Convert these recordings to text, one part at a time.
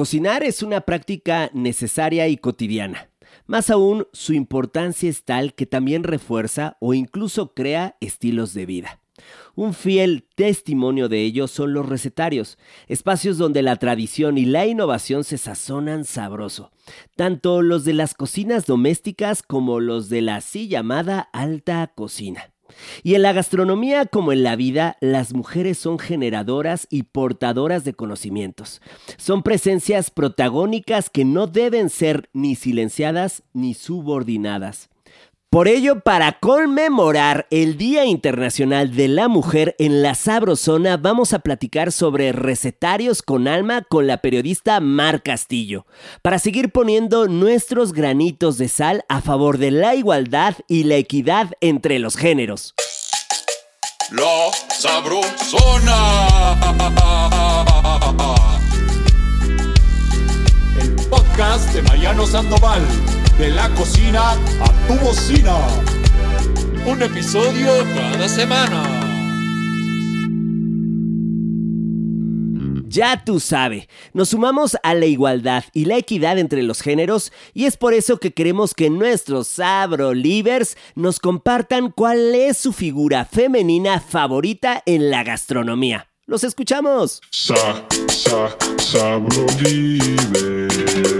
Cocinar es una práctica necesaria y cotidiana. Más aún, su importancia es tal que también refuerza o incluso crea estilos de vida. Un fiel testimonio de ello son los recetarios, espacios donde la tradición y la innovación se sazonan sabroso, tanto los de las cocinas domésticas como los de la así llamada alta cocina. Y en la gastronomía como en la vida, las mujeres son generadoras y portadoras de conocimientos. Son presencias protagónicas que no deben ser ni silenciadas ni subordinadas. Por ello, para conmemorar el Día Internacional de la Mujer en la Sabrosona, vamos a platicar sobre recetarios con alma con la periodista Mar Castillo, para seguir poniendo nuestros granitos de sal a favor de la igualdad y la equidad entre los géneros. La Sabrosona. El podcast de Mariano Sandoval. De la cocina a tu bocina. Un episodio cada semana. Ya tú sabes, nos sumamos a la igualdad y la equidad entre los géneros y es por eso que queremos que nuestros Sabro Livers nos compartan cuál es su figura femenina favorita en la gastronomía. ¡Los escuchamos! Sa, sa, sabro livers.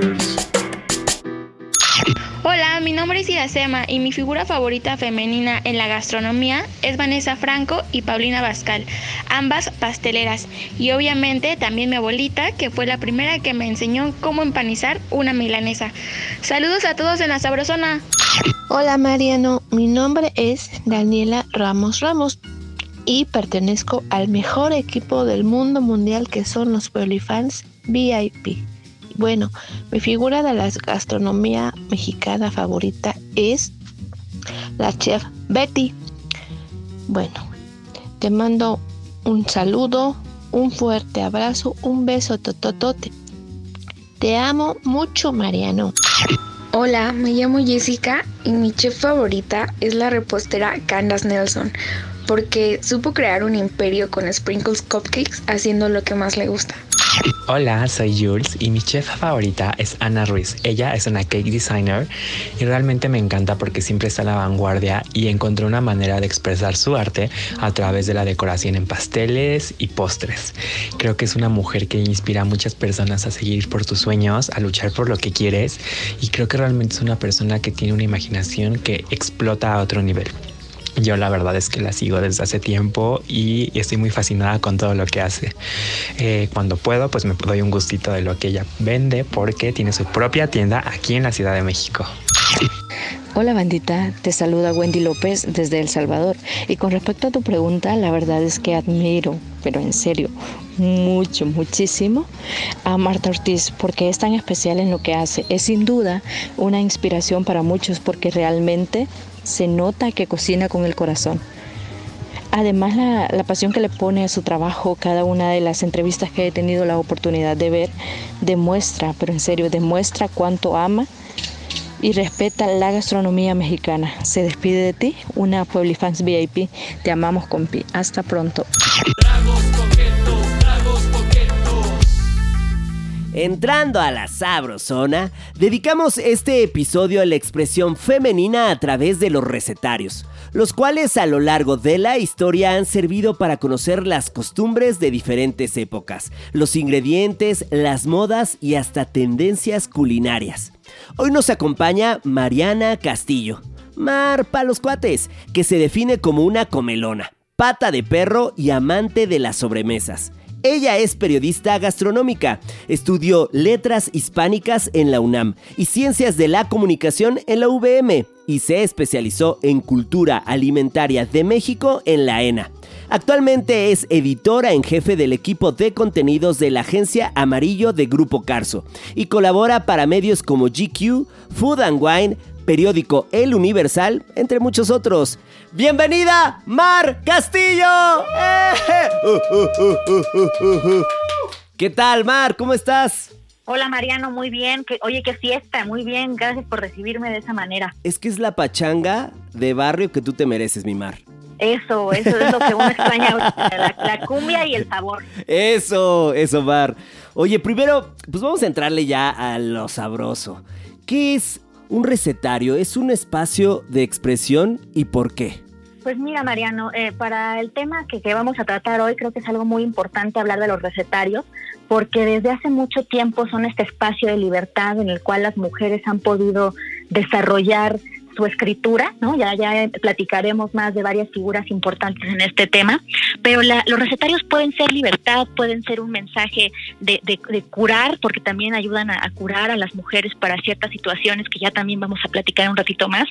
Hola, mi nombre es Iracema y mi figura favorita femenina en la gastronomía es Vanessa Franco y Paulina Bascal, ambas pasteleras, y obviamente también mi abuelita, que fue la primera que me enseñó cómo empanizar una milanesa. Saludos a todos en la Sabrosona. Hola Mariano, mi nombre es Daniela Ramos Ramos y pertenezco al mejor equipo del mundo mundial que son los Fans VIP. Bueno, mi figura de la gastronomía mexicana favorita es la chef Betty. Bueno, te mando un saludo, un fuerte abrazo, un beso tototote. Te amo mucho, Mariano. Hola, me llamo Jessica y mi chef favorita es la repostera Candace Nelson, porque supo crear un imperio con sprinkles cupcakes haciendo lo que más le gusta. Hola, soy Jules y mi chef favorita es Ana Ruiz. Ella es una cake designer y realmente me encanta porque siempre está a la vanguardia y encontró una manera de expresar su arte a través de la decoración en pasteles y postres. Creo que es una mujer que inspira a muchas personas a seguir por tus sueños, a luchar por lo que quieres y creo que realmente es una persona que tiene una imaginación que explota a otro nivel. Yo la verdad es que la sigo desde hace tiempo y estoy muy fascinada con todo lo que hace. Eh, cuando puedo, pues me doy un gustito de lo que ella vende porque tiene su propia tienda aquí en la Ciudad de México. Hola bandita, te saluda Wendy López desde El Salvador. Y con respecto a tu pregunta, la verdad es que admiro, pero en serio, mucho, muchísimo a Marta Ortiz porque es tan especial en lo que hace. Es sin duda una inspiración para muchos porque realmente se nota que cocina con el corazón. Además, la, pasión que le pone a su trabajo, cada una de las entrevistas que he tenido la oportunidad de ver, demuestra, pero en serio, demuestra cuánto ama y respeta la gastronomía mexicana. Se despide de ti, una Fans VIP. Te amamos, compi. Hasta pronto. Entrando a la sabrosona, dedicamos este episodio a la expresión femenina a través de los recetarios, los cuales a lo largo de la historia han servido para conocer las costumbres de diferentes épocas, los ingredientes, las modas y hasta tendencias culinarias. Hoy nos acompaña Mariana Castillo, Mar los cuates, que se define como una comelona, pata de perro y amante de las sobremesas. Ella es periodista gastronómica, estudió letras hispánicas en la UNAM y ciencias de la comunicación en la UVM y se especializó en cultura alimentaria de México en la ENA. Actualmente es editora en jefe del equipo de contenidos de la agencia Amarillo de Grupo Carso y colabora para medios como GQ, Food and Wine, periódico El Universal, entre muchos otros. ¡Bienvenida, Mar Castillo! ¿Qué tal, Mar? ¿Cómo estás? Hola Mariano, muy bien. Oye, qué fiesta, muy bien. Gracias por recibirme de esa manera. Es que es la pachanga de barrio que tú te mereces, mi Mar. Eso, eso es lo que uno extraña, la, la cumbia y el sabor. Eso, eso, Mar. Oye, primero, pues vamos a entrarle ya a lo sabroso. ¿Qué es un recetario? ¿Es un espacio de expresión y por qué? Pues mira, Mariano, eh, para el tema que, que vamos a tratar hoy, creo que es algo muy importante hablar de los recetarios, porque desde hace mucho tiempo son este espacio de libertad en el cual las mujeres han podido desarrollar su escritura, ¿no? Ya, ya platicaremos más de varias figuras importantes en este tema, pero los recetarios pueden ser libertad, pueden ser un mensaje de, curar, porque también ayudan a, curar a las mujeres para ciertas situaciones que ya también vamos a platicar un ratito más,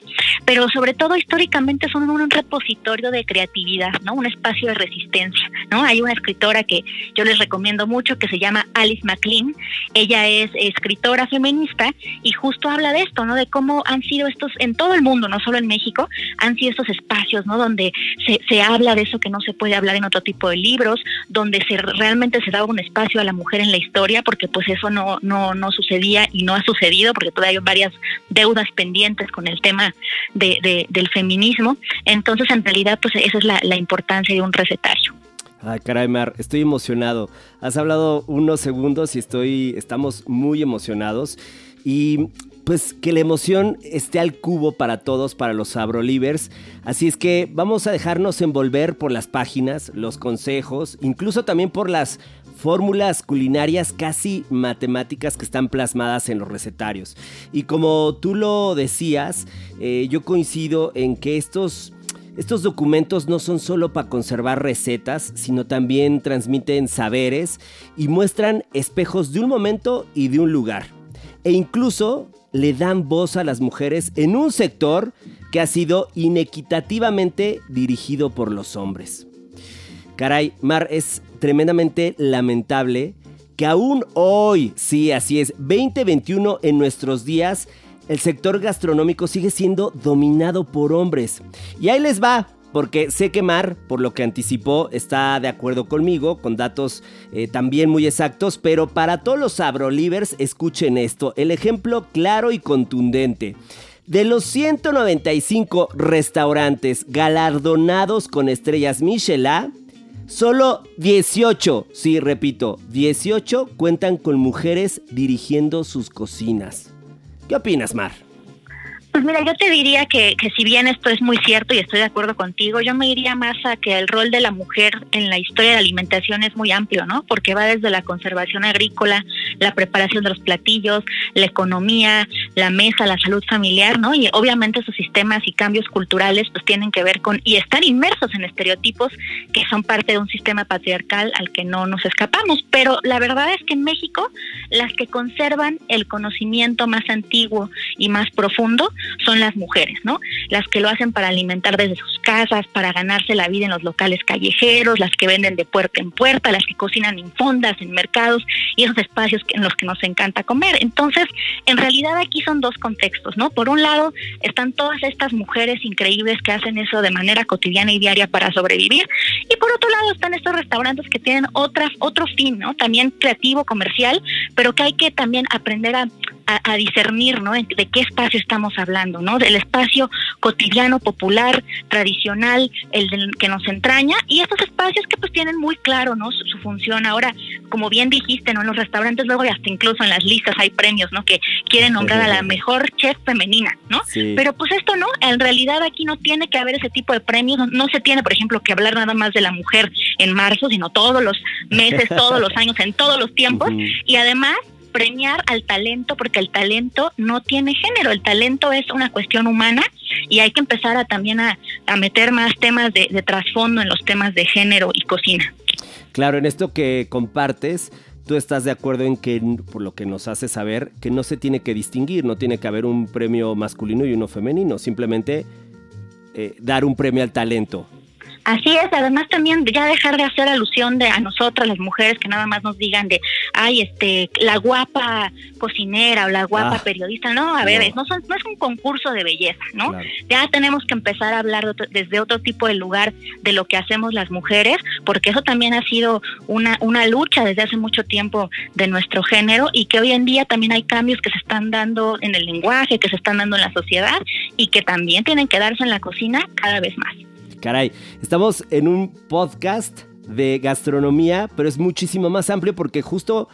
pero sobre todo históricamente son un repositorio de creatividad, ¿no? Un espacio de resistencia, ¿no? Hay una escritora que yo les recomiendo mucho que se llama Alice MacLean, ella es escritora feminista y justo habla de esto, ¿no? De cómo han sido estos en todo el mundo, no solo en México, han sido estos espacios, ¿no? Donde se, se habla de eso que no se puede hablar en otro tipo de libros, donde se realmente se daba un espacio a la mujer en la historia, porque pues eso no, no, no sucedía y no ha sucedido, porque todavía hay varias deudas pendientes con el tema de, de, del feminismo. Entonces, en realidad, pues esa es la, la importancia de un recetario. Ay, caray, Mar, estoy emocionado. Has hablado unos segundos y estoy, estamos muy emocionados. Y pues que la emoción esté al cubo para todos, para los Abrolivers. Así es que vamos a dejarnos envolver por las páginas, los consejos, incluso también por las fórmulas culinarias casi matemáticas que están plasmadas en los recetarios. Y como tú lo decías, eh, yo coincido en que estos... Estos documentos no son solo para conservar recetas, sino también transmiten saberes y muestran espejos de un momento y de un lugar. E incluso le dan voz a las mujeres en un sector que ha sido inequitativamente dirigido por los hombres. Caray, Mar, es tremendamente lamentable que aún hoy, sí, así es, 2021 en nuestros días, el sector gastronómico sigue siendo dominado por hombres. Y ahí les va, porque sé que Mar, por lo que anticipó, está de acuerdo conmigo, con datos eh, también muy exactos, pero para todos los Abrolivers, escuchen esto, el ejemplo claro y contundente. De los 195 restaurantes galardonados con estrellas Michelin, solo 18, sí, repito, 18 cuentan con mujeres dirigiendo sus cocinas. ¿Qué opinas, Mar? Pues mira, yo te diría que, que, si bien esto es muy cierto y estoy de acuerdo contigo, yo me iría más a que el rol de la mujer en la historia de la alimentación es muy amplio, ¿no? Porque va desde la conservación agrícola, la preparación de los platillos, la economía, la mesa, la salud familiar, ¿no? Y obviamente esos sistemas y cambios culturales pues tienen que ver con y están inmersos en estereotipos que son parte de un sistema patriarcal al que no nos escapamos. Pero la verdad es que en México las que conservan el conocimiento más antiguo y más profundo son las mujeres, ¿no? Las que lo hacen para alimentar desde sus casas, para ganarse la vida en los locales callejeros, las que venden de puerta en puerta, las que cocinan en fondas, en mercados y esos espacios en los que nos encanta comer. Entonces, en realidad aquí son dos contextos, ¿no? Por un lado, están todas estas mujeres increíbles que hacen eso de manera cotidiana y diaria para sobrevivir, y por otro lado están estos restaurantes que tienen otras otro fin, ¿no? También creativo, comercial, pero que hay que también aprender a a, a, discernir, ¿no? De qué espacio estamos hablando, ¿no? Del espacio cotidiano, popular, tradicional, el del que nos entraña y estos espacios que pues tienen muy claro, ¿no? Su, su, función. Ahora, como bien dijiste, ¿no? En los restaurantes luego y hasta incluso en las listas hay premios, ¿no? Que quieren nombrar a la mejor chef femenina, ¿no? Sí. Pero pues esto no, en realidad aquí no tiene que haber ese tipo de premios, no, no se tiene, por ejemplo, que hablar nada más de la mujer en marzo, sino todos los meses, todos los años, en todos los tiempos. Uh -huh. Y además premiar al talento porque el talento no tiene género, el talento es una cuestión humana y hay que empezar a también a, a meter más temas de, trasfondo en los temas de género y cocina. Claro, en esto que compartes, tú estás de acuerdo en que, por lo que nos hace saber, que no se tiene que distinguir, no tiene que haber un premio masculino y uno femenino, simplemente eh, dar un premio al talento. Así es, además también ya dejar de hacer alusión de a nosotras las mujeres que nada más nos digan de, ay, este, la guapa cocinera o la guapa ah, periodista, no, a ver, no. No, son, no, es un concurso de belleza, ¿no? Claro. Ya tenemos que empezar a hablar de otro, desde otro tipo de lugar de lo que hacemos las mujeres, porque eso también ha sido una, una lucha desde hace mucho tiempo de nuestro género y que hoy en día también hay cambios que se están dando en el lenguaje, que se están dando en la sociedad y que también tienen que darse en la cocina cada vez más. Caray, estamos en un podcast de gastronomía, pero es muchísimo más amplio porque justo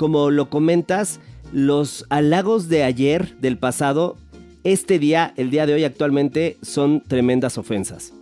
como lo comentas, los halagos de ayer, del pasado, este día, el día de hoy actualmente, son tremendas ofensas.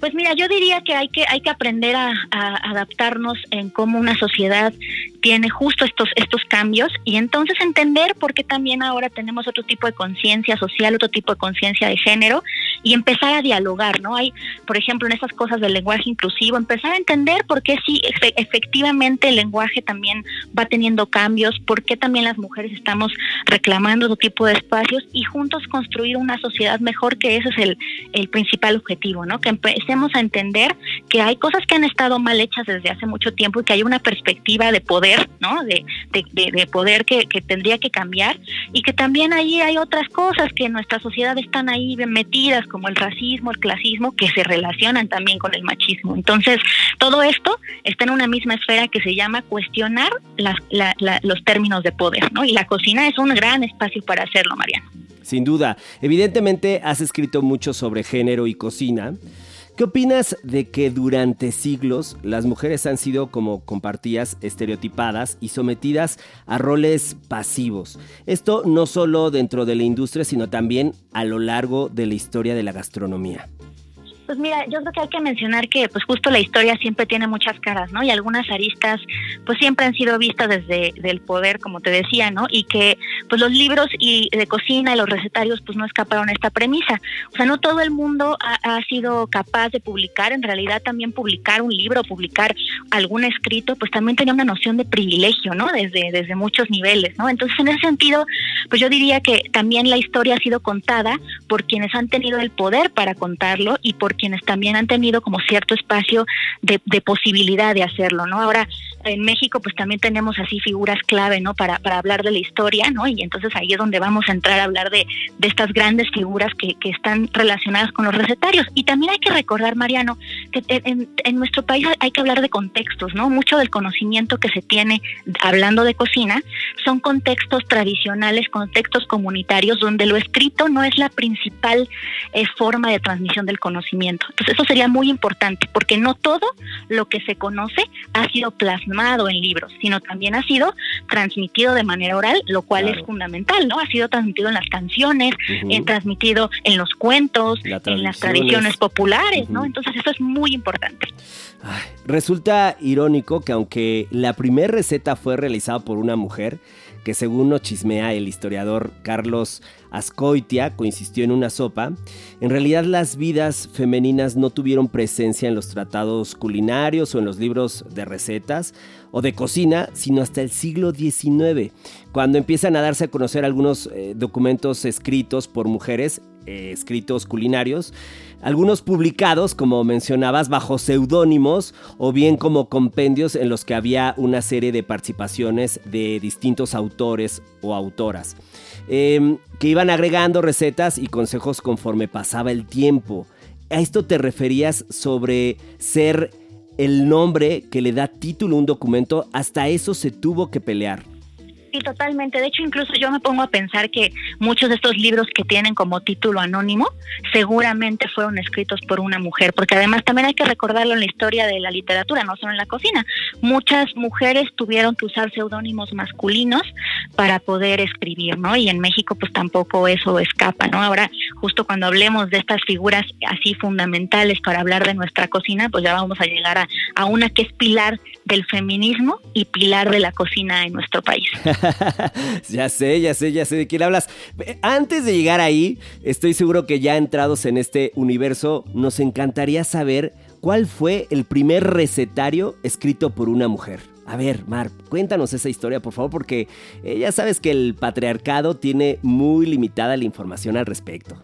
Pues mira, yo diría que hay que hay que aprender a, adaptarnos en cómo una sociedad tiene justo estos estos cambios y entonces entender por qué también ahora tenemos otro tipo de conciencia social, otro tipo de conciencia de género y empezar a dialogar, ¿no? Hay, por ejemplo, en esas cosas del lenguaje inclusivo, empezar a entender por qué sí efectivamente el lenguaje también va teniendo cambios, por qué también las mujeres estamos reclamando otro tipo de espacios y juntos construir una sociedad mejor, que ese es el, el principal objetivo, ¿no? Que empecemos a entender que hay cosas que han estado mal hechas desde hace mucho tiempo y que hay una perspectiva de poder, ¿no? De, de, de, poder que, que, tendría que cambiar y que también ahí hay otras cosas que en nuestra sociedad están ahí metidas, como el racismo, el clasismo, que se relacionan también con el machismo. Entonces, todo esto está en una misma esfera que se llama cuestionar las, los términos de poder, ¿no? Y la cocina es un gran espacio para hacerlo, Mariano. Sin duda. Evidentemente has escrito mucho sobre género y cocina. ¿Qué opinas de que durante siglos las mujeres han sido, como compartías, estereotipadas y sometidas a roles pasivos? Esto no solo dentro de la industria, sino también a lo largo de la historia de la gastronomía. Pues mira, yo creo que hay que mencionar que pues justo la historia siempre tiene muchas caras, ¿no? Y algunas aristas pues siempre han sido vistas desde el poder, como te decía, ¿no? Y que pues los libros y de cocina y los recetarios pues no escaparon esta premisa. O sea, no todo el mundo ha, sido capaz de publicar, en realidad también publicar un libro, publicar algún escrito, pues también tenía una noción de privilegio, ¿no? Desde, desde muchos niveles, ¿no? Entonces, en ese sentido, pues yo diría que también la historia ha sido contada por quienes han tenido el poder para contarlo y por quienes también han tenido como cierto espacio de, posibilidad de hacerlo, ¿no? Ahora, en México pues también tenemos así figuras clave, ¿no? Para, hablar de la historia, ¿no? Y entonces ahí es donde vamos a entrar a hablar de, estas grandes figuras que, que, están relacionadas con los recetarios. Y también hay que recordar, Mariano, que en, en, nuestro país hay que hablar de contextos, ¿no? Mucho del conocimiento que se tiene hablando de cocina son contextos tradicionales, contextos comunitarios, donde lo escrito no es la principal eh, forma de transmisión del conocimiento. Entonces eso sería muy importante, porque no todo lo que se conoce ha sido plasmado en libros, sino también ha sido transmitido de manera oral, lo cual es fundamental, ¿no? Ha sido transmitido en las canciones, uh transmitido en los cuentos, en las tradiciones populares, ¿no? Entonces eso es muy importante. resulta irónico que aunque la primera receta fue realizada por una mujer, que según nos chismea el historiador Carlos Ascoitia, coinsistió en una sopa, en realidad las vidas femeninas no tuvieron presencia en los tratados culinarios o en los libros de recetas o de cocina, sino hasta el siglo XIX, cuando empiezan a darse a conocer algunos eh, documentos escritos por mujeres, eh, escritos culinarios, algunos publicados, como mencionabas, bajo seudónimos o bien como compendios en los que había una serie de participaciones de distintos autores o autoras, em, que iban agregando recetas y consejos conforme pasaba el tiempo. A esto te referías sobre ser el nombre que le da título a un documento, hasta eso se tuvo que pelear. Sí, totalmente. De hecho, incluso yo me pongo a pensar que muchos de estos libros que tienen como título anónimo seguramente fueron escritos por una mujer, porque además también hay que recordarlo en la historia de la literatura, no solo en la cocina. Muchas mujeres tuvieron que usar seudónimos masculinos para poder escribir, ¿no? Y en México pues tampoco eso escapa, ¿no? Ahora, justo cuando hablemos de estas figuras así fundamentales para hablar de nuestra cocina, pues ya vamos a llegar a, a una que es pilar del feminismo y pilar de la cocina en nuestro país. ya sé, ya sé, ya sé de quién hablas. Antes de llegar ahí, estoy seguro que ya entrados en este universo, nos encantaría saber cuál fue el primer recetario escrito por una mujer. A ver, Mar, cuéntanos esa historia, por favor, porque eh, ya sabes que el patriarcado tiene muy limitada la información al respecto.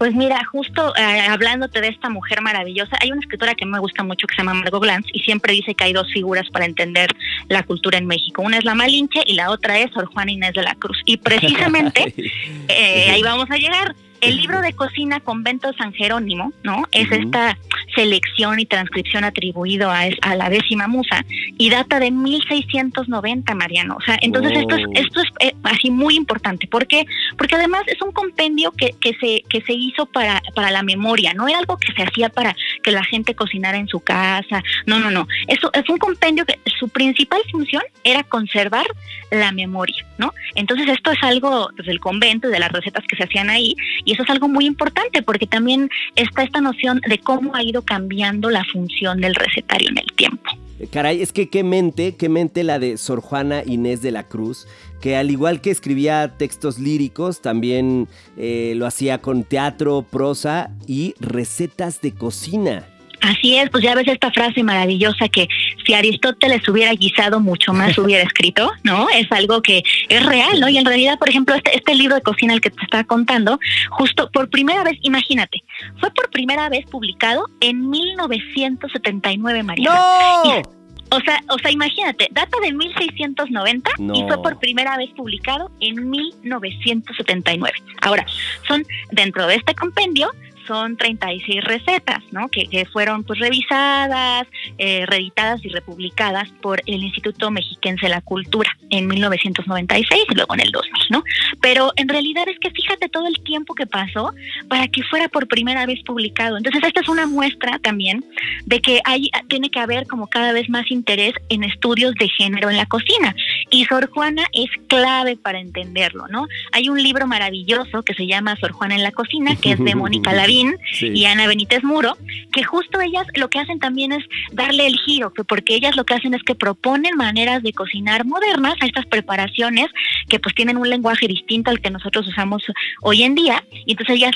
Pues mira, justo eh, hablándote de esta mujer maravillosa, hay una escritora que me gusta mucho que se llama Margot Glantz y siempre dice que hay dos figuras para entender la cultura en México. Una es la Malinche y la otra es Sor Juana Inés de la Cruz. Y precisamente eh, ahí vamos a llegar. El libro de cocina Convento San Jerónimo, ¿no? Es esta selección y transcripción atribuido a, a, la décima musa y data de 1690, Mariano. O sea, entonces esto es, esto es, eh, así muy importante. ¿Por qué? Porque además es un compendio que, que, se, que se hizo para, para la memoria, no era algo que se hacía para que la gente cocinara en su casa, no, no, no. Eso es un compendio que su principal función era conservar la memoria, ¿no? Entonces esto es algo pues, del convento y de las recetas que se hacían ahí, y eso es algo muy importante porque también está esta noción de cómo ha ido cambiando la función del recetario en el tiempo. Caray, es que qué mente, qué mente la de Sor Juana Inés de la Cruz, que al igual que escribía textos líricos, también eh, lo hacía con teatro, prosa y recetas de cocina. Así es, pues ya ves esta frase maravillosa que si Aristóteles hubiera guisado mucho más hubiera escrito, ¿no? Es algo que es real, ¿no? Y en realidad, por ejemplo, este, este libro de cocina el que te estaba contando, justo por primera vez, imagínate, fue por primera vez publicado en 1979, María. ¡No! O sea, o sea, imagínate, data de 1690 y fue por primera vez publicado en 1979. Ahora, son dentro de este compendio son 36 recetas, ¿no? Que, que fueron pues revisadas, eh, reeditadas y republicadas por el Instituto Mexiquense de la Cultura en 1996 y luego en el 2000, ¿no? Pero en realidad es que fíjate todo el tiempo que pasó para que fuera por primera vez publicado. Entonces esta es una muestra también de que hay tiene que haber como cada vez más interés en estudios de género en la cocina y Sor Juana es clave para entenderlo, ¿no? Hay un libro maravilloso que se llama Sor Juana en la cocina que es de Mónica Lavín y Ana Benítez Muro, que justo ellas lo que hacen también es darle el giro, porque ellas lo que hacen es que proponen maneras de cocinar modernas a estas preparaciones que pues tienen un lenguaje distinto al que nosotros usamos hoy en día, y entonces ellas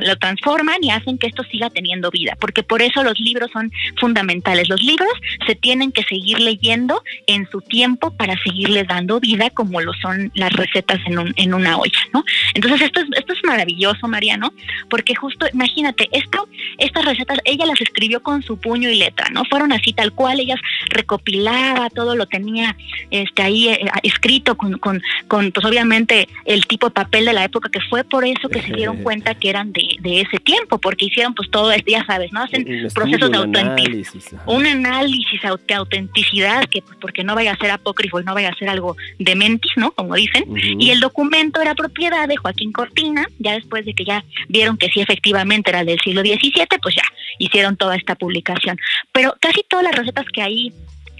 lo transforman y hacen que esto siga teniendo vida, porque por eso los libros son fundamentales. Los libros se tienen que seguir leyendo en su tiempo para seguirles dando vida como lo son las recetas en, un, en una olla, ¿no? Entonces esto es, esto es maravilloso, Mariano, porque justo imagínate, esto, estas recetas, ella las escribió con su puño y letra, ¿no? Fueron así tal cual, ellas recopilaba, todo lo tenía este ahí eh, escrito con, con, con, pues obviamente el tipo de papel de la época que fue por eso que se dieron cuenta que eran de, de ese tiempo, porque hicieron pues todo esto, ya sabes, ¿no? Hacen procesos de autenticidad, un análisis de autenticidad, que pues porque no vaya a ser apócrifo y no vaya a ser algo de mentis, ¿no? Como dicen, y el documento era propiedad de Joaquín Cortina, ya después de que ya vieron que sí efectivamente era del siglo XVII, pues ya hicieron toda esta publicación. Pero casi todas las recetas que ahí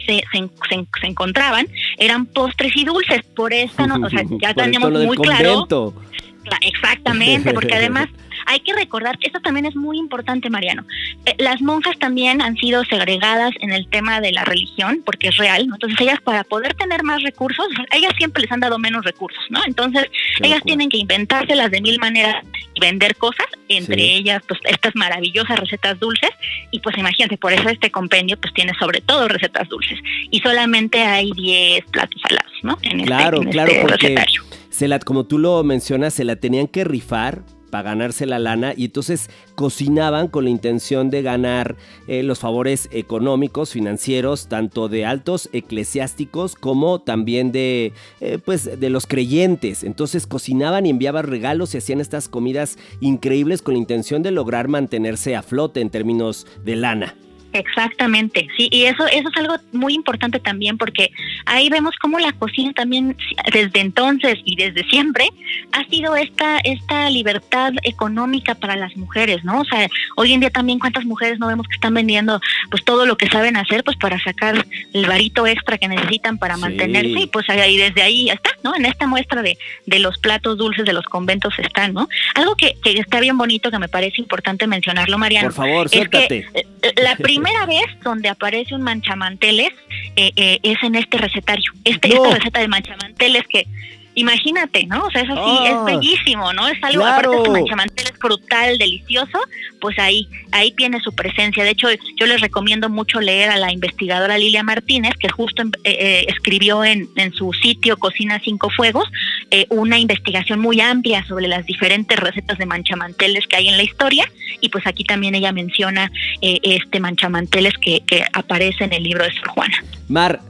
se, se, encontraban eran postres y dulces, por eso no, o sea, ya teníamos muy claro. Exactamente, porque además hay que recordar, esto también es muy importante, Mariano. Eh, las monjas también han sido segregadas en el tema de la religión, porque es real, ¿no? Entonces ellas para poder tener más recursos, ellas siempre les han dado menos recursos, ¿no? Entonces ellas tienen que inventárselas de mil maneras y vender cosas, entre ellas pues estas maravillosas recetas dulces, y pues imagínate, por eso este compendio pues tiene sobre todo recetas dulces, y solamente hay 10 platos salados, ¿no? En este, claro, claro, este porque se la, como tú lo mencionas, se la tenían que rifar para ganarse la lana y entonces cocinaban con la intención de ganar eh, los favores económicos, financieros, tanto de altos eclesiásticos como también de, eh, pues, de los creyentes. Entonces cocinaban y enviaban regalos y hacían estas comidas increíbles con la intención de lograr mantenerse a flote en términos de lana. Exactamente, sí, y eso, eso es algo muy importante también porque ahí vemos cómo la cocina también desde entonces y desde siempre ha sido esta, esta libertad económica para las mujeres, ¿no? O sea, hoy en día también cuántas mujeres no vemos que están vendiendo pues todo lo que saben hacer pues para sacar el varito extra que necesitan para mantenerse y pues ahí desde ahí está, ¿no? En esta muestra de, de los platos dulces de los conventos están, ¿no? Algo que, que está bien bonito que me parece importante mencionarlo, Mariano. Por favor, suéltate. Eh, la primera vez donde aparece un manchamanteles eh, eh, es en este recetario. Este, Esta receta de manchamanteles que imagínate, ¿no? O sea, eso sí, es ah. bellísimo, ¿no? Es algo, aparte de manchamantel es frutal, delicioso, pues ahí, ahí tiene su presencia. De hecho, yo les recomiendo mucho leer a la investigadora Lilia Martínez, que justo eh, eh, escribió en, en, su sitio Cocina Cinco Fuegos eh, una investigación muy amplia sobre las diferentes recetas de manchamanteles que hay en la historia, y pues aquí también ella menciona este manchamanteles que, que aparece en el libro de Sor Juana. Mar,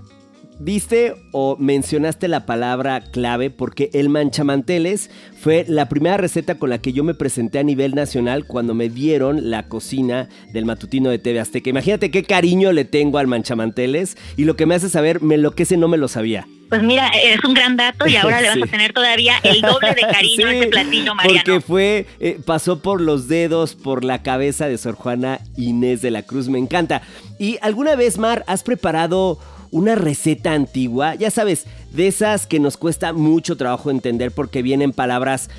Viste o mencionaste la palabra clave porque el manchamanteles fue la primera receta con la que yo me presenté a nivel nacional cuando me dieron la cocina del matutino de TV Azteca. Imagínate qué cariño le tengo al manchamanteles y lo que me hace saber me enloquece, no me lo sabía. Pues mira, es un gran dato y ahora le vas a tener todavía el doble de cariño a ese platillo, Mariano. Porque fue, eh, pasó por los dedos, por la cabeza de Sor Juana Inés de la Cruz. Me encanta. ¿Y alguna vez, Mar, has preparado una receta antigua? Ya sabes, de esas que nos cuesta mucho trabajo entender porque vienen palabras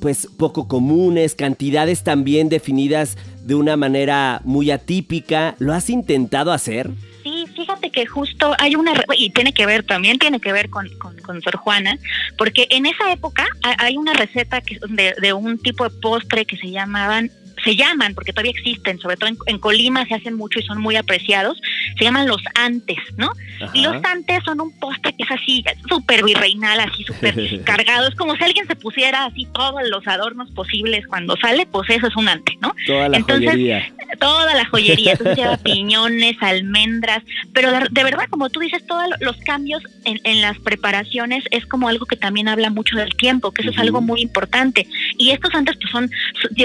pues poco comunes, cantidades también definidas de una manera muy atípica. ¿Lo has intentado hacer? Sí, fíjate que justo hay una, y tiene que ver, también tiene que ver con, con, Sor Juana, porque en esa época hay una receta que, de, de un tipo de postre que se llamaban se llaman, porque todavía existen, sobre todo en, Colima se hacen mucho y son muy apreciados, se llaman los antes, ¿no? Y los antes son un postre que es así, súper virreinal, así súper cargado, es como si alguien se pusiera así todos los adornos posibles cuando sale, pues eso es un ante, ¿no? Toda la joyería. Toda la joyería, entonces lleva piñones, almendras, pero de, verdad, como tú dices, todos los cambios en, en, las preparaciones es como algo que también habla mucho del tiempo, que eso es algo muy importante. Y estos antes pues son,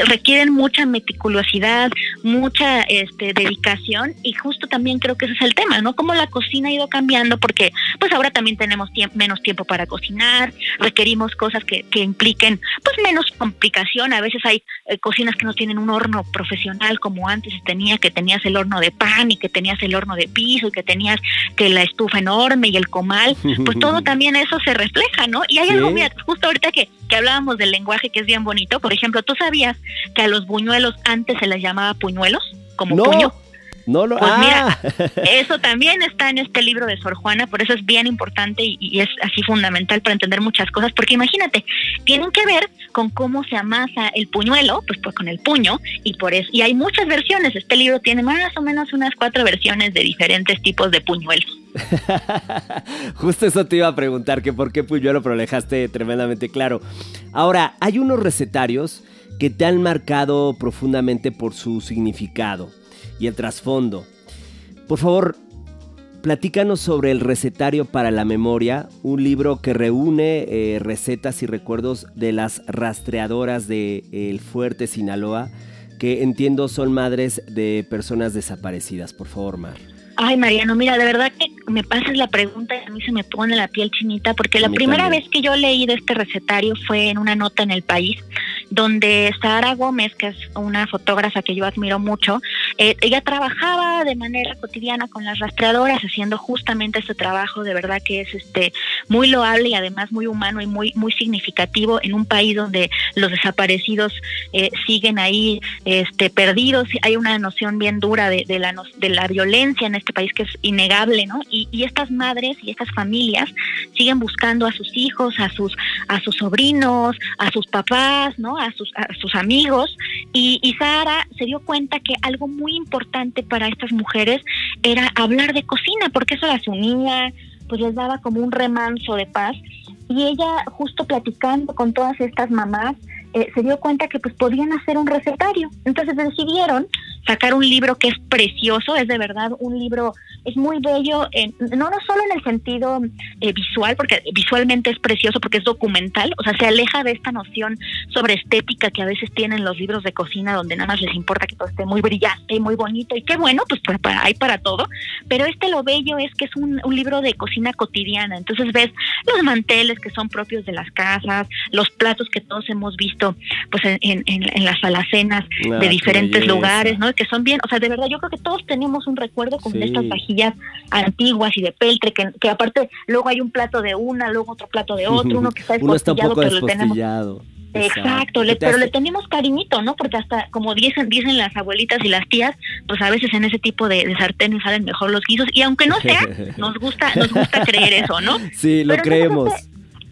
requieren mucha meticulosidad, mucha este, dedicación y justo también creo que ese es el tema, ¿no? Cómo la cocina ha ido cambiando porque pues ahora también tenemos menos tiempo para cocinar, requerimos cosas que, que, impliquen pues menos complicación, a veces hay eh, cocinas que no tienen un horno profesional como antes tenía, que tenías el horno de pan y que tenías el horno de piso y que tenías que la estufa enorme y el comal, pues todo también eso se refleja, ¿no? Y hay algo, mira, justo ahorita que, que hablábamos del lenguaje que es bien bonito, por ejemplo, tú sabías que a los buñuelos antes se les llamaba puñuelos, como puño. No lo pues mira, ah. eso también está en este libro de Sor Juana, por eso es bien importante y, es así fundamental para entender muchas cosas, porque imagínate, tienen que ver con cómo se amasa el puñuelo, pues, pues con el puño, y por eso, y hay muchas versiones, este libro tiene más o menos unas cuatro versiones de diferentes tipos de puñuelos. Justo eso te iba a preguntar, que por qué puñuelo, pero lo dejaste tremendamente claro. Ahora, hay unos recetarios que te han marcado profundamente por su significado y el trasfondo. Por favor, platícanos sobre el recetario para la memoria, un libro que reúne eh, recetas y recuerdos de las rastreadoras de El Fuerte Sinaloa, que entiendo son madres de personas desaparecidas. Por favor, Mar. Ay, Mariano, mira, de verdad que me pasas la pregunta y a mí se me pone la piel chinita, porque la primera vez que yo leí de este recetario fue en una nota en El País, donde Sara Gómez, que es una fotógrafa que yo admiro mucho, eh, ella trabajaba de manera cotidiana con las rastreadoras, haciendo justamente este trabajo, de verdad que es este muy loable y además muy humano y muy, muy significativo en un país donde los desaparecidos eh, siguen ahí este, perdidos. Hay una noción bien dura de, de, la, de la violencia en este país que es innegable, ¿no? Y, estas madres y estas familias siguen buscando a sus hijos, a sus, a sus sobrinos, a sus papás, ¿no? A sus, amigos. Y, y Sara se dio cuenta que algo muy importante para estas mujeres era hablar de cocina, porque eso las unía, pues les daba como un remanso de paz. Y ella, justo platicando con todas estas mamás, eh, se dio cuenta que pues podían hacer un recetario. Entonces decidieron sacar un libro que es precioso, es de verdad un libro, es muy bello, no, no solo en el sentido eh, visual, porque visualmente es precioso porque es documental, o sea, se aleja de esta noción sobre estética que a veces tienen los libros de cocina donde nada más les importa que todo esté muy brillante y muy bonito y qué bueno, pues para, hay para todo, pero este lo bello es que es un, un libro de cocina cotidiana, entonces ves los manteles que son propios de las casas, los platos que todos hemos visto pues en, en, las alacenas de ah, diferentes lugares, ¿no? Que son bien, o sea, de verdad yo creo que todos tenemos un recuerdo con estas vajillas antiguas y de peltre, que, que, aparte luego hay un plato de una, luego otro plato de otro, uno que está despostillado, pero lo tenemos... Exacto, pero le tenemos cariñito, ¿no? Porque hasta, como dicen, dicen las abuelitas y las tías, pues a veces en ese tipo de, de sartenes salen mejor los guisos, y aunque no sea, nos gusta, nos gusta creer eso, ¿no? Sí, lo creemos.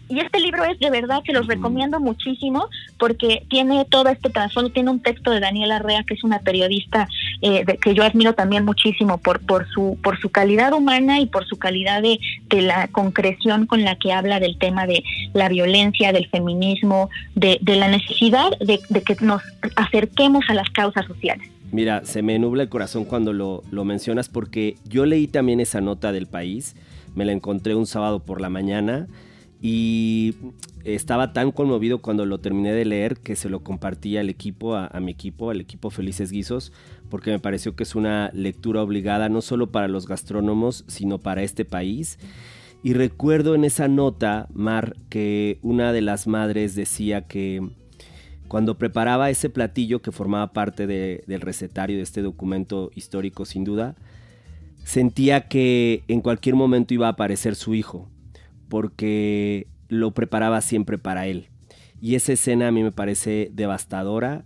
Y este libro es de verdad que los recomiendo muchísimo porque tiene todo este trasfondo, tiene un texto de Daniela Rea, que es una periodista eh, que yo admiro también muchísimo por, por, su, por su calidad humana y por su calidad de, de la concreción con la que habla del tema de la violencia, del feminismo, de, de la necesidad de, de que nos acerquemos a las causas sociales. Mira, se me nubla el corazón cuando lo, lo mencionas porque yo leí también esa nota del país, me la encontré un sábado por la mañana y estaba tan conmovido cuando lo terminé de leer que se lo compartí al equipo, a, mi equipo, al equipo Felices Guisos, porque me pareció que es una lectura obligada no solo para los gastrónomos, sino para este país. Y recuerdo en esa nota, Mar, que una de las madres decía que cuando preparaba ese platillo que formaba parte del recetario de este documento histórico sin duda, sentía que en cualquier momento iba a aparecer su hijo, porque lo preparaba siempre para él. Y esa escena a mí me parece devastadora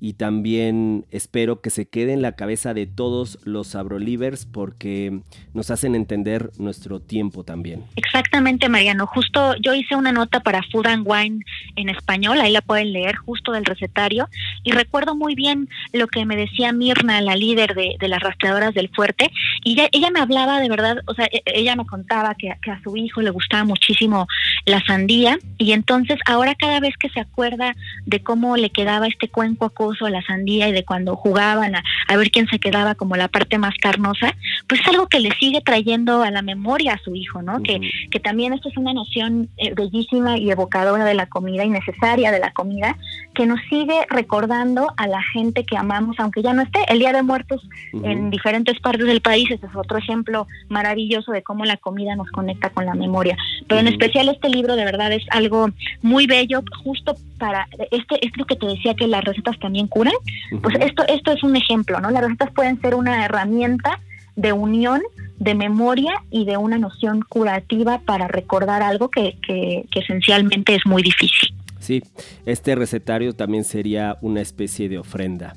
y también espero que se quede en la cabeza de todos los abrolivers porque nos hacen entender nuestro tiempo también. Exactamente, Mariano. Justo yo hice una nota para Food and Wine en español, ahí la pueden leer justo del recetario y recuerdo muy bien lo que me decía Mirna, la líder de, las rastreadoras del fuerte, y ella, me hablaba de verdad, o sea, e, ella me contaba que, que a su hijo le gustaba muchísimo la sandía y entonces ahora cada vez que se acuerda de cómo le quedaba este cuenco a a la sandía y de cuando jugaban a, ver quién se quedaba como la parte más carnosa, pues es algo que le sigue trayendo a la memoria a su hijo, ¿no? que, que también esto es una noción eh, bellísima y evocadora de la comida y necesaria de la comida, que nos sigue recordando a la gente que amamos, aunque ya no esté. El Día de Muertos en diferentes partes del país, este es otro ejemplo maravilloso de cómo la comida nos conecta con la memoria. Pero en especial este libro de verdad es algo muy bello, justo para, este es lo que te decía que las recetas también curan, pues esto, esto es un ejemplo, ¿no? Las recetas pueden ser una herramienta de unión, de memoria y de una noción curativa para recordar algo que, que, esencialmente es muy difícil. Sí, este recetario también sería una especie de ofrenda.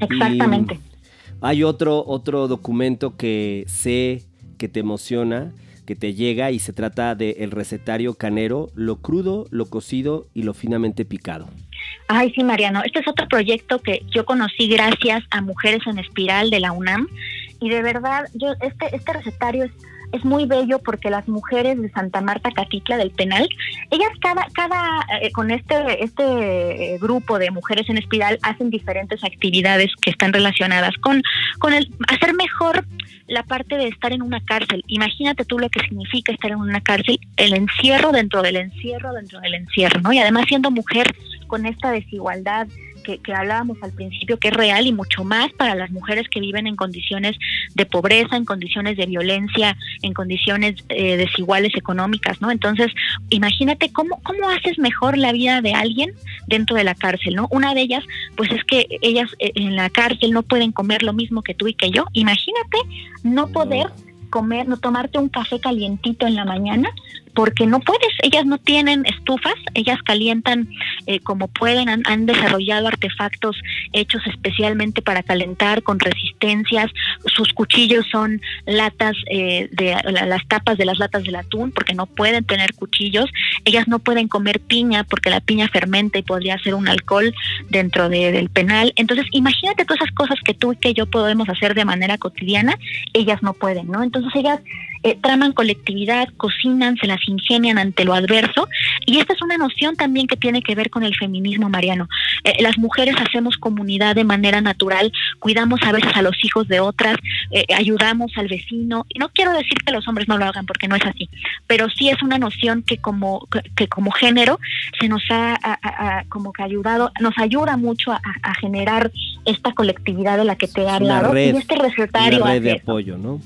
Exactamente. hay otro, otro documento que sé que te emociona, que te llega y se trata del el recetario canero, lo crudo, lo cocido y lo finamente picado. Ay, sí, Mariano. Este es otro proyecto que yo conocí gracias a Mujeres en Espiral de la UNAM. Y de verdad, yo este, este recetario es, es muy bello porque las mujeres de Santa Marta Catitla del Penal, ellas cada, cada eh, con este, este grupo de mujeres en espiral hacen diferentes actividades que están relacionadas con, con el hacer mejor la parte de estar en una cárcel. Imagínate tú lo que significa estar en una cárcel, el encierro dentro del encierro dentro del encierro, ¿no? Y además siendo mujer con esta desigualdad que, hablábamos al principio, que es real y mucho más para las mujeres que viven en condiciones de pobreza, en condiciones de violencia, en condiciones eh, desiguales económicas, ¿no? Entonces, imagínate cómo, cómo haces mejor la vida de alguien dentro de la cárcel, ¿no? Una de ellas, pues es que ellas eh, en la cárcel no pueden comer lo mismo que tú y que yo. Imagínate no poder comer, no tomarte un café calientito en la mañana, porque no puedes, ellas no tienen estufas, ellas calientan eh, como pueden, han, desarrollado artefactos hechos especialmente para calentar con resistencias, sus cuchillos son latas eh, de las tapas de las latas del atún porque no pueden tener cuchillos, ellas no pueden comer piña porque la piña fermenta y podría ser un alcohol dentro del penal, entonces imagínate todas esas cosas que tú y que yo podemos hacer de manera cotidiana, ellas no pueden, ¿no? Entonces ellas eh, traman colectividad, cocinan, se las ingenian ante lo adverso. Y esta es una noción también que tiene que ver con el feminismo mariano. Eh, las mujeres hacemos comunidad de manera natural, cuidamos a veces a los hijos de otras, eh, ayudamos al vecino. Y no quiero decir que los hombres no lo hagan porque no es así, pero sí es una noción que como, que, como género se nos ha como que ayudado, nos ayuda mucho a, generar esta colectividad de la que te he hablado. y este recetario. Una red de apoyo, ¿no?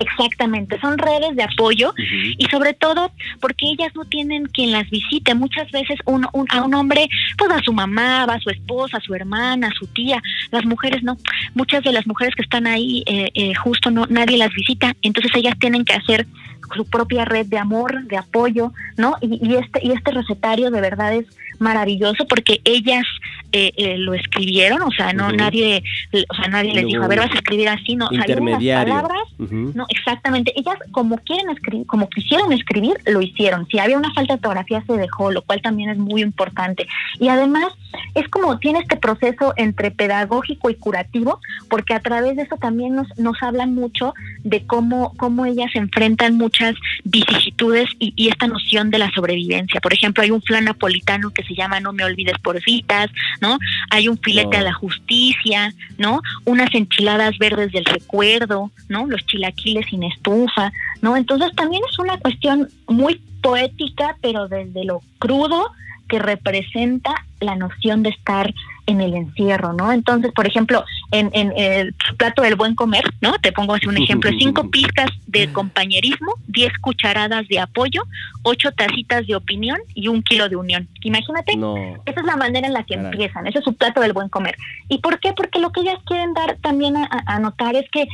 Exactamente, son redes de apoyo y sobre todo porque ellas no tienen quien las visite. Muchas veces un, a un hombre, pues a su mamá, va a su esposa, a su hermana, a su tía. Las mujeres no. Muchas de las mujeres que están ahí eh, eh, justo no nadie las visita. Entonces ellas tienen que hacer su propia red de amor, de apoyo, ¿no? Y, y este y este recetario de verdad es maravilloso porque ellas eh, eh, lo escribieron, o sea, no nadie, o sea, nadie les dijo, a ver, vas a escribir así, no, las palabras, no, exactamente, ellas como quieren escribir, como quisieron escribir, lo hicieron, si había una falta de ortografía se dejó, lo cual también es muy importante, y además es como tiene este proceso entre pedagógico y curativo, porque a través de eso también nos, nos hablan mucho de cómo, cómo ellas enfrentan muchas vicisitudes y, y esta noción de la sobrevivencia, por ejemplo, hay un flan napolitano que se llama No me olvides por citas, ¿no? Hay un filete a la justicia, ¿no? Unas enchiladas verdes del recuerdo, ¿no? Los chilaquiles sin estufa, ¿no? Entonces también es una cuestión muy poética, pero desde lo crudo que representa la noción de estar en el encierro, ¿no? Entonces, por ejemplo, en, el plato del buen comer, ¿no? Te pongo así un ejemplo, cinco pistas de compañerismo, diez cucharadas de apoyo, ocho tacitas de opinión y un kilo de unión. Imagínate, esa es la manera en la que empiezan, ese es su plato del buen comer. ¿Y por qué? Porque lo que ellas quieren dar también a notar es que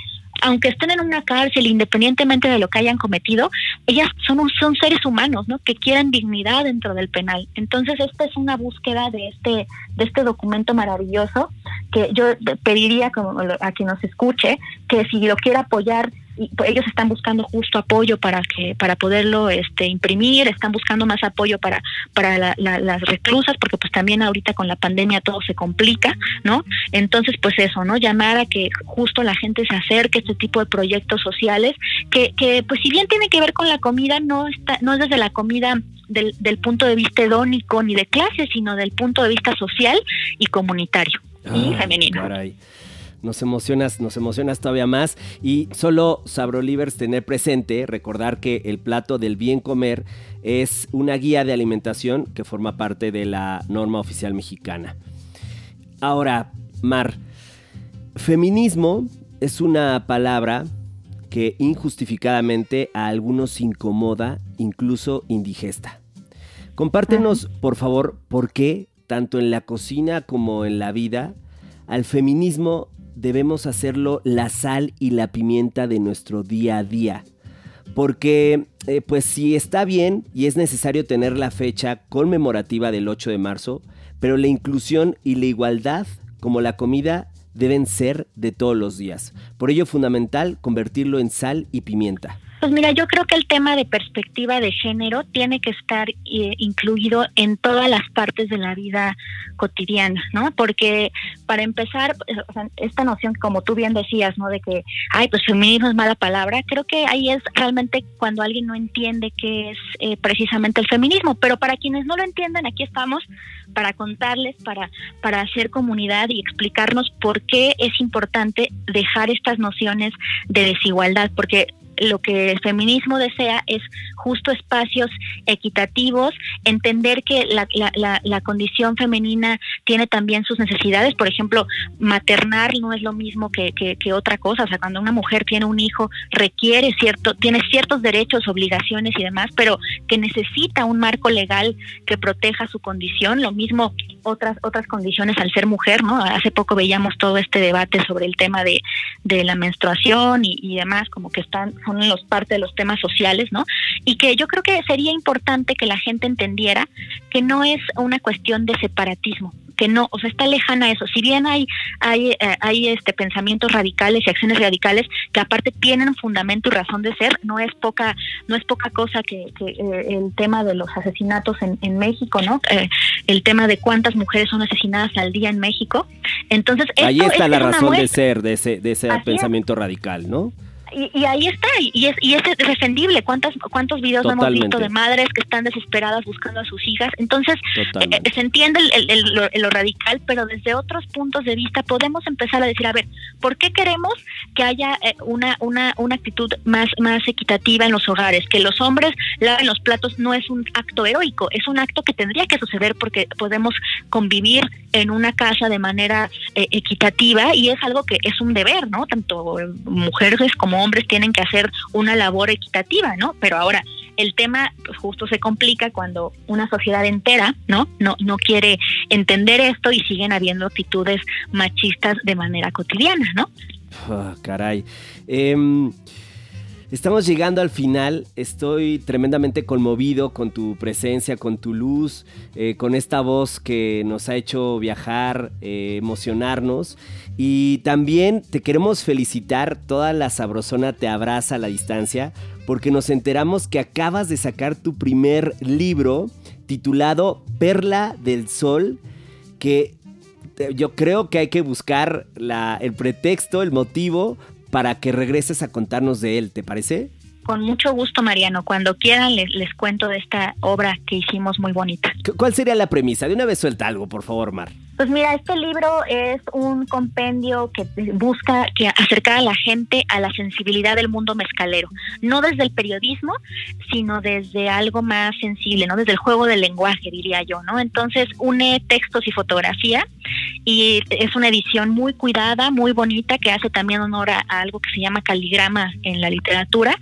aunque estén en una cárcel, independientemente de lo que hayan cometido, ellas son, son seres humanos, ¿no? Que quieren dignidad dentro del penal. Entonces, esta es una búsqueda de este, de este documento maravilloso que yo pediría como a quien nos escuche que si lo quiere apoyar ellos están buscando justo apoyo para que para poderlo este imprimir están buscando más apoyo para para las reclusas porque pues también ahorita con la pandemia todo se complica no entonces pues eso no llamar a que justo la gente se acerque a este tipo de proyectos sociales que que pues si bien tiene que ver con la comida no está no es desde la comida del, del punto de vista hedónico ni de clase sino del punto de vista social y comunitario y femenino nos emocionas, nos emocionas todavía más. Y solo Sabrolivers tener presente, recordar que el plato del bien comer es una guía de alimentación que forma parte de la norma oficial mexicana. Ahora, Mar, feminismo es una palabra que injustificadamente a algunos incomoda, incluso indigesta. Compártenos, por favor, por qué, tanto en la cocina como en la vida, al feminismo debemos hacerlo la sal y la pimienta de nuestro día a día. Porque, eh, pues si está bien y es necesario tener la fecha conmemorativa del 8 de marzo, pero la inclusión y la igualdad, como la comida, deben ser de todos los días. Por ello, fundamental convertirlo en sal y pimienta. Pues mira, yo creo que el tema de perspectiva de género tiene que estar eh, incluido en todas las partes de la vida cotidiana, ¿no? Porque para empezar, eh, esta noción, como tú bien decías, ¿no? De que, ay, pues feminismo es mala palabra, creo que ahí es realmente cuando alguien no entiende qué es eh, precisamente el feminismo. Pero para quienes no lo entienden, aquí estamos para contarles, para, para hacer comunidad y explicarnos por qué es importante dejar estas nociones de desigualdad, porque lo que el feminismo desea es justo espacios equitativos, entender que la, la, condición femenina tiene también sus necesidades, por ejemplo, maternar no es lo mismo que, que, otra cosa, o sea, cuando una mujer tiene un hijo requiere cierto, tiene ciertos derechos, obligaciones y demás, pero que necesita un marco legal que proteja su condición, lo mismo otras otras condiciones al ser mujer, ¿no? Hace poco veíamos todo este debate sobre el tema de, de la menstruación y, y demás, como que están son los parte de los temas sociales, ¿no? Y que yo creo que sería importante que la gente entendiera que no es una cuestión de separatismo, que no, o sea, está lejana a eso. Si bien hay hay eh, hay este pensamientos radicales y acciones radicales que aparte tienen fundamento y razón de ser, no es poca no es poca cosa que, eh, el tema de los asesinatos en, en México, ¿no? Eh, el tema de cuántas mujeres son asesinadas al día en México. Entonces, ahí está la razón de ser de ese de ese pensamiento radical, ¿no? Y, ahí está, y es, y es defendible. ¿Cuántos, cuántos videos no hemos visto de madres que están desesperadas buscando a sus hijas? Entonces, eh, se entiende el, lo, radical, pero desde otros puntos de vista podemos empezar a decir, a ver, ¿por qué queremos que haya eh, una, una, una actitud más, más equitativa en los hogares? Que los hombres laven los platos no es un acto heroico, es un acto que tendría que suceder porque podemos convivir en una casa de manera eh, equitativa y es algo que es un deber, ¿no? Tanto mujeres como hombres tienen que hacer una labor equitativa, ¿no? Pero ahora el tema pues, justo se complica cuando una sociedad entera, ¿no? No no quiere entender esto y siguen habiendo actitudes machistas de manera cotidiana, ¿no? Ah, caray. Em, Estamos llegando al final, estoy tremendamente conmovido con tu presencia, con tu luz, eh, con esta voz que nos ha hecho viajar, eh, emocionarnos. Y también te queremos felicitar, toda la sabrosona te abraza a la distancia porque nos enteramos que acabas de sacar tu primer libro titulado Perla del Sol que yo creo que hay que buscar el pretexto, el motivo para que regreses a contarnos de él, ¿te parece? Con mucho gusto, Mariano. Cuando quieran les, les cuento de esta obra que hicimos muy bonita. ¿Cuál sería la premisa? De una vez suelta algo, por favor, Mar. Pues mira, este libro es un compendio que busca que acercar a la gente a la sensibilidad del mundo mezcalero, no desde el periodismo, sino desde algo más sensible, no desde el juego del lenguaje, diría yo, ¿no? Entonces une textos y fotografía y es una edición muy cuidada, muy bonita, que hace también honor a, algo que se llama caligrama en la literatura.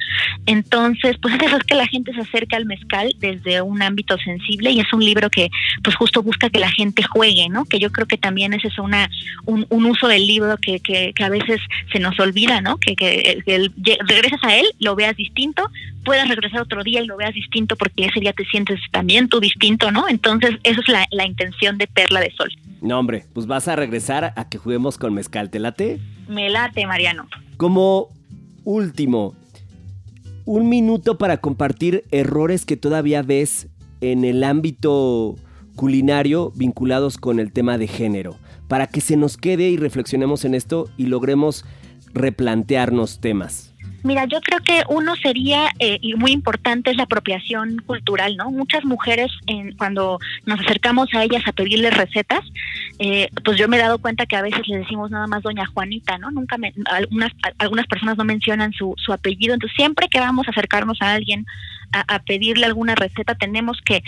Entonces, pues es eso es que la gente se acerca al mezcal desde un ámbito sensible y es un libro que pues justo busca que la gente juegue, ¿no? Que yo creo que también es eso una, un, uso del libro que, que, a veces se nos olvida, ¿no? Que, que, regresas a él, lo veas distinto, puedas regresar otro día y lo veas distinto porque ese día te sientes también tú distinto, ¿no? Entonces, eso es la, la intención de Perla de Sol. No, hombre, pues vas a regresar a que juguemos con mezcal. ¿Te late? Me late, Mariano. Como último, un minuto para compartir errores que todavía ves en el ámbito culinario vinculados con el tema de género, para que se nos quede y reflexionemos en esto y logremos replantearnos temas. Mira, yo creo que uno sería, eh, y muy importante, es la apropiación cultural, ¿no? Muchas mujeres, en, cuando nos acercamos a ellas a pedirles recetas, eh, pues yo me he dado cuenta que a veces le decimos nada más doña Juanita, ¿no? Nunca me, algunas, personas no mencionan su, su apellido, entonces siempre que vamos a acercarnos a alguien a, pedirle alguna receta, tenemos que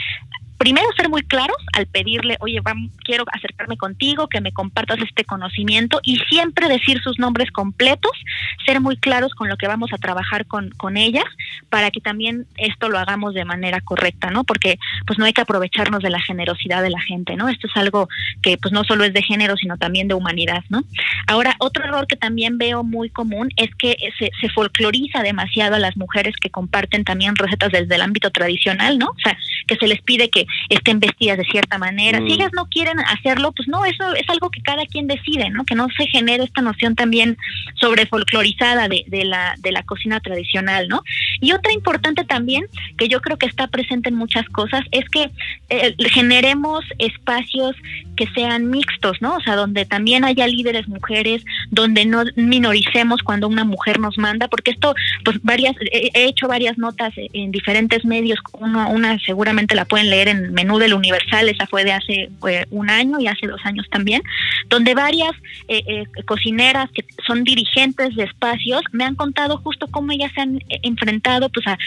primero ser muy claros al pedirle, oye, quiero acercarme contigo, que me compartas este conocimiento y siempre decir sus nombres completos, ser muy claros con lo que vamos a trabajar con, con ellas para que también esto lo hagamos de manera correcta, ¿no? Porque pues no hay que aprovecharnos de la generosidad de la gente, ¿no? Esto es algo que pues no solo es de género, sino también de humanidad, ¿no? Ahora, otro error que también veo muy común es que se, se folcloriza demasiado a las mujeres que comparten también recetas desde el ámbito tradicional, ¿no? O sea, que se les pide que estén vestidas de cierta manera. Si mm. ellas no quieren hacerlo, pues no, eso es algo que cada quien decide, ¿no? Que no se genere esta noción también sobre folclorizada de, de, la, de la cocina tradicional, ¿no? Y otra importante también, que yo creo que está presente en muchas cosas, es que eh, generemos espacios que sean mixtos, ¿no? O sea, donde también haya líderes mujeres, donde no minoricemos cuando una mujer nos manda, porque esto, pues varias, he hecho varias notas en diferentes medios, una, una seguramente la pueden leer en menú del Universal, esa fue de hace un año y hace dos años también, donde varias eh, eh, cocineras que son dirigentes de espacios me han contado justo cómo ellas se han eh, enfrentado pues a,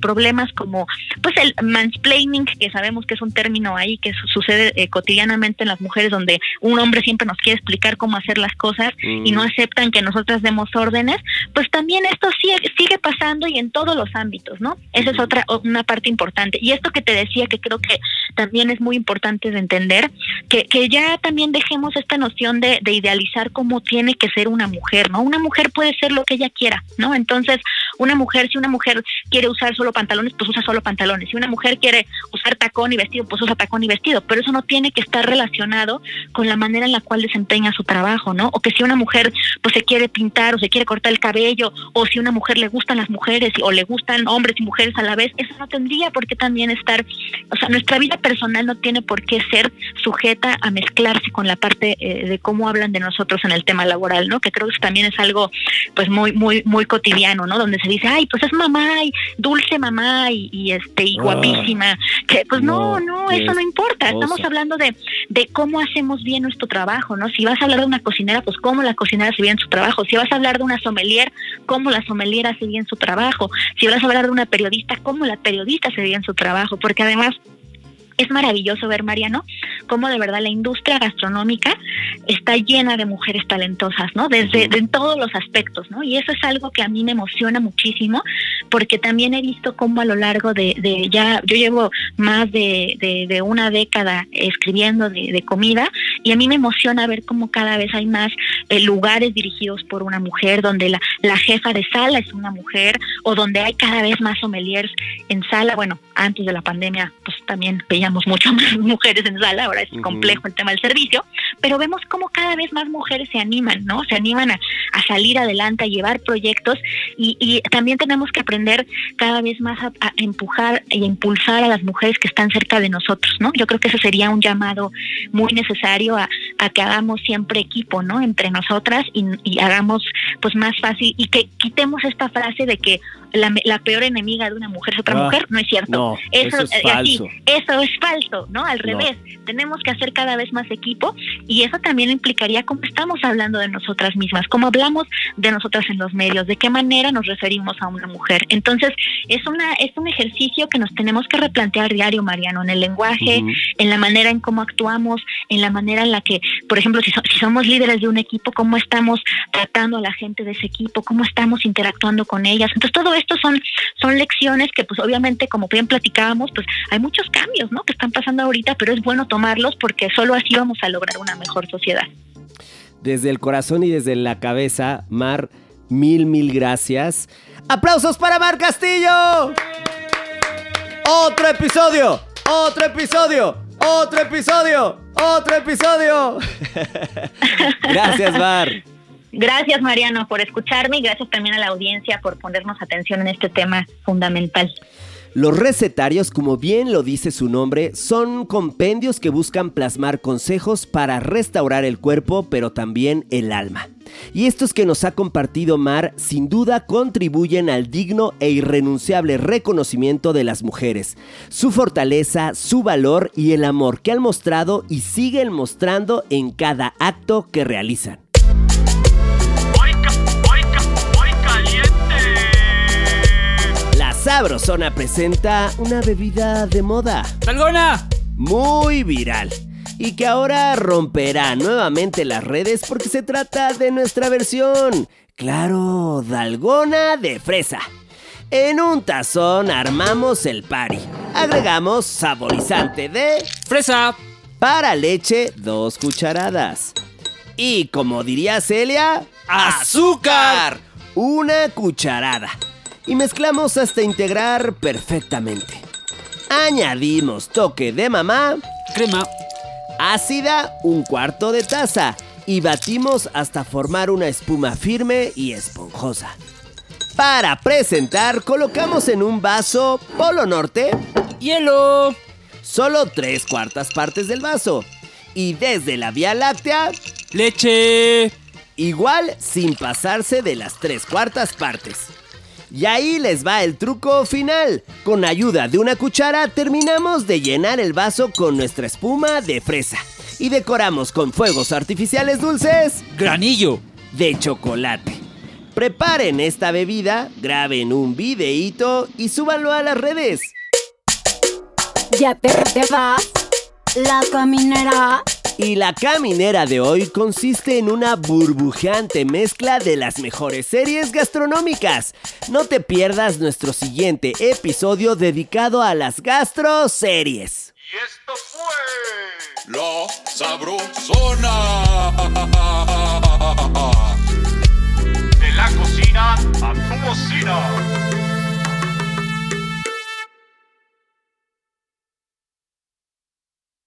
problemas como pues el mansplaining, que sabemos que es un término ahí que sucede cotidianamente en las mujeres, donde un hombre siempre nos quiere explicar cómo hacer las cosas y no mm. aceptan que nosotras demos órdenes, pues también esto sigue, sigue pasando y en todos los ámbitos, ¿no? Esa es otra, una parte importante. Y esto que te decía que creo que también es muy importante de entender que, que ya también dejemos esta noción de, de, idealizar cómo tiene que ser una mujer, ¿no? Una mujer puede ser lo que ella quiera, ¿no? Entonces, una mujer, si una mujer quiere usar solo pantalones, pues usa solo pantalones. Si una mujer quiere usar tacón y vestido, pues usa tacón y vestido. Pero eso no tiene que estar relacionado con la manera en la cual desempeña su trabajo, ¿no? O que si una mujer pues se quiere pintar o se quiere cortar el cabello, o si una mujer le gustan las mujeres o le gustan hombres y mujeres a la vez, eso no tendría por qué también estar, o sea, nuestra vida personal no tiene por qué ser sujeta a mezclarse con la parte eh, de cómo hablan de nosotros en el tema laboral, ¿no? Que creo que también es algo pues muy muy muy cotidiano, ¿no? Donde se dice, "Ay, pues es mamá y dulce mamá y, este y ah. guapísima." Que pues no, no, eso no importa. Estamos hablando de de cómo hacemos bien nuestro trabajo, ¿no? Si vas a hablar de una cocinera, pues cómo la cocinera hace bien su trabajo. Si vas a hablar de una sommelier, cómo la sommelier hace bien su trabajo. Si vas a hablar de una periodista, cómo la periodista hace bien su trabajo, porque además es maravilloso ver, Mariano, cómo de verdad la industria gastronómica está llena de mujeres talentosas, ¿no? Desde en todos los aspectos, ¿no? Y eso es algo que a mí me emociona muchísimo, porque también he visto cómo a lo largo de, de ya, yo llevo más de, de, una década escribiendo de, comida, y a mí me emociona ver cómo cada vez hay más eh, lugares dirigidos por una mujer, donde la, la jefa de sala es una mujer, o donde hay cada vez más sommeliers en sala, bueno, antes de la pandemia, pues también veía mucho más mujeres en sala, ahora es complejo el tema del servicio, pero vemos cómo cada vez más mujeres se animan, ¿no? Se animan a, salir adelante, a llevar proyectos y, también tenemos que aprender cada vez más a, empujar y a impulsar a las mujeres que están cerca de nosotros, ¿no? Yo creo que ese sería un llamado muy necesario a, que hagamos siempre equipo, ¿no? Entre nosotras y, y hagamos pues más fácil y que quitemos esta frase de que la, la peor enemiga de una mujer es otra Ah, mujer, no es cierto. no, eso es eh, así, falso. eso es falso, ¿no? Al No. revés, tenemos que hacer cada vez más equipo y eso también implicaría cómo estamos hablando de nosotras mismas, cómo hablamos de nosotras en los medios, de qué manera nos referimos a una mujer. Entonces, es una es un ejercicio que nos tenemos que replantear diario, Mariano, en el lenguaje, en la manera en cómo actuamos, en la manera en la que, por ejemplo, si, so- si somos líderes de un equipo, cómo estamos tratando a la gente de ese equipo, cómo estamos interactuando con ellas. Entonces, todo esto son, son lecciones que, pues, obviamente, como bien platicábamos, pues, hay muchos cambios, ¿no? Que están pasando ahorita, pero es bueno tomarlos porque solo así vamos a lograr una mejor sociedad. Desde el corazón y desde la cabeza, Mar, mil, mil gracias. ¡Aplausos para Mar Castillo! ¡Otro episodio! ¡Otro episodio! ¡Otro episodio! ¡Otro episodio! gracias, Mar. Gracias, Mariano, por escucharme y gracias también a la audiencia por ponernos atención en este tema fundamental. Los recetarios, como bien lo dice su nombre, son compendios que buscan plasmar consejos para restaurar el cuerpo, pero también el alma. Y estos que nos ha compartido Mar, sin duda contribuyen al digno e irrenunciable reconocimiento de las mujeres, su fortaleza, su valor y el amor que han mostrado y siguen mostrando en cada acto que realizan. Sabrosona presenta una bebida de moda. ¡Dalgona! Muy viral. Y que ahora romperá nuevamente las redes porque se trata de nuestra versión. Claro, Dalgona de fresa. En un tazón armamos el pari. Agregamos saborizante de ¡Fresa! para leche, dos cucharadas. Y como diría Celia, ¡Azúcar! una cucharada. Y mezclamos hasta integrar perfectamente. Añadimos toque de mamá, Crema. ácida, un cuarto de taza. Y batimos hasta formar una espuma firme y esponjosa. Para presentar, colocamos en un vaso Polo Norte ¡Hielo! solo tres cuartas partes del vaso. Y desde la Vía Láctea, ¡Leche! igual sin pasarse de las tres cuartas partes. Y ahí les va el truco final. Con ayuda de una cuchara terminamos de llenar el vaso con nuestra espuma de fresa. Y decoramos con fuegos artificiales dulces ¡Granillo! de chocolate. Preparen esta bebida, graben un videíto y súbanlo a las redes. Ya te, te vas, la caminera. Y la caminera de hoy consiste en una burbujeante mezcla de las mejores series gastronómicas. No te pierdas nuestro siguiente episodio dedicado a las gastroseries. Y esto fue La Sabrosona. De la cocina a tu bocina.